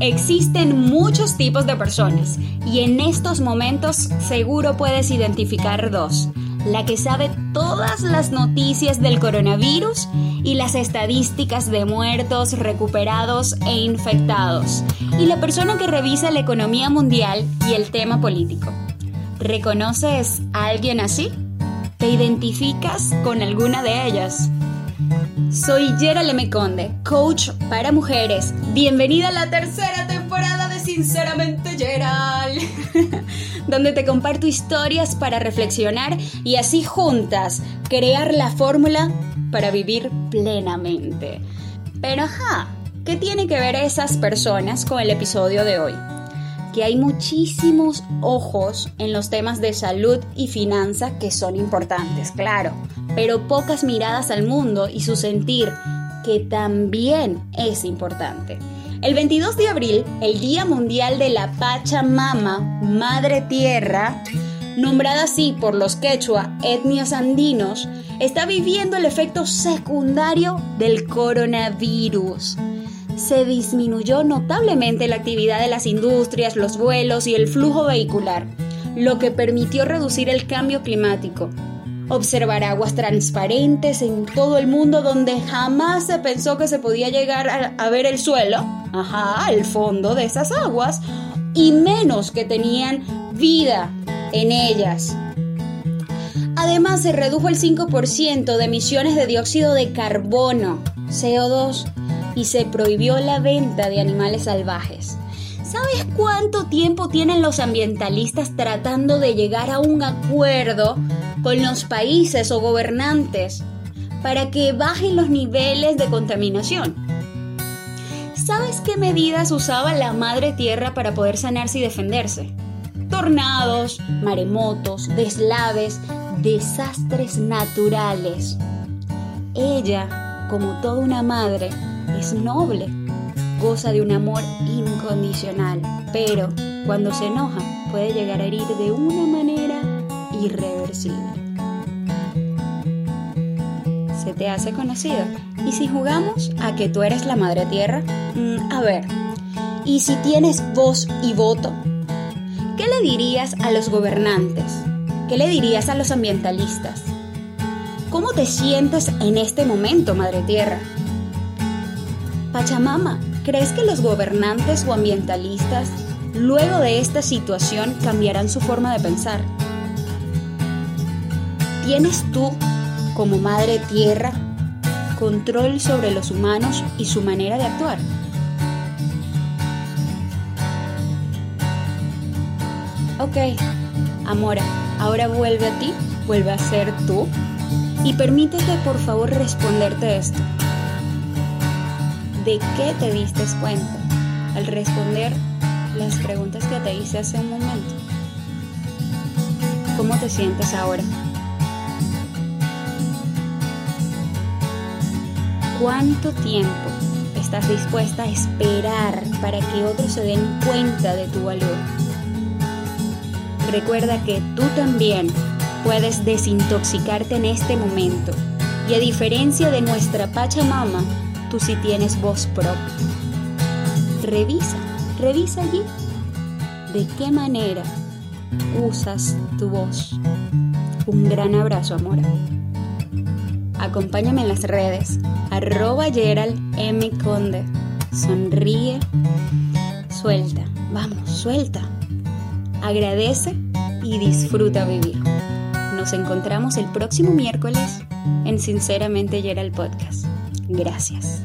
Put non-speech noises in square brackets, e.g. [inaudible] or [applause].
Existen muchos tipos de personas y en estos momentos seguro puedes identificar dos. La que sabe todas las noticias del coronavirus y las estadísticas de muertos, recuperados e infectados. Y la persona que revisa la economía mundial y el tema político. ¿Reconoces a alguien así? ¿Te identificas con alguna de ellas? Soy Gerald M. Conde, coach para mujeres. Bienvenida a la tercera temporada de Sinceramente Gerald, [laughs] donde te comparto historias para reflexionar y así juntas crear la fórmula para vivir plenamente. Pero ajá, ¿qué tiene que ver esas personas con el episodio de hoy? que hay muchísimos ojos en los temas de salud y finanza que son importantes, claro, pero pocas miradas al mundo y su sentir, que también es importante. El 22 de abril, el Día Mundial de la Pachamama, Madre Tierra, nombrada así por los quechua, etnias andinos, está viviendo el efecto secundario del coronavirus se disminuyó notablemente la actividad de las industrias, los vuelos y el flujo vehicular, lo que permitió reducir el cambio climático. Observar aguas transparentes en todo el mundo donde jamás se pensó que se podía llegar a, ver el suelo, ajá, el fondo de esas aguas, y menos que tenían vida en ellas. Además, se redujo el 5% de emisiones de dióxido de carbono, CO2, y se prohibió la venta de animales salvajes. ¿Sabes cuánto tiempo tienen los ambientalistas tratando de llegar a un acuerdo con los países o gobernantes para que bajen los niveles de contaminación? ¿Sabes qué medidas usaba la Madre Tierra para poder sanarse y defenderse? Tornados, maremotos, deslaves, desastres naturales. Ella, como toda una madre, es noble, goza de un amor incondicional, pero cuando se enoja puede llegar a herir de una manera irreversible. ¿Se te hace conocido? ¿Y si jugamos a que tú eres la madre tierra? Mm, a ver, ¿y si tienes voz y voto? ¿Qué le dirías a los gobernantes? ¿Qué le dirías a los ambientalistas? ¿Cómo te sientes en este momento, Madre Tierra? Pachamama, ¿crees que los gobernantes o ambientalistas luego de esta situación cambiarán su forma de pensar? ¿Tienes tú, como Madre Tierra, control sobre los humanos y su manera de actuar? Ok, Amora, ahora vuelve a ti, vuelve a ser tú y permítete por favor responderte esto. ¿De qué te diste cuenta al responder las preguntas que te hice hace un momento? ¿Cómo te sientes ahora? ¿Cuánto tiempo estás dispuesta a esperar para que otros se den cuenta de tu valor? Recuerda que tú también puedes desintoxicarte en este momento y a diferencia de nuestra Pachamama, tú sí tienes voz propia. Revisa, revisa allí de qué manera usas tu voz. Un gran abrazo, amor. Acompáñame en las redes, arroba Gerald M. Conde. Sonríe, suelta, vamos, suelta. Agradece y disfruta vivir. Nos encontramos el próximo miércoles en Sinceramente Gerald Podcast. Gracias.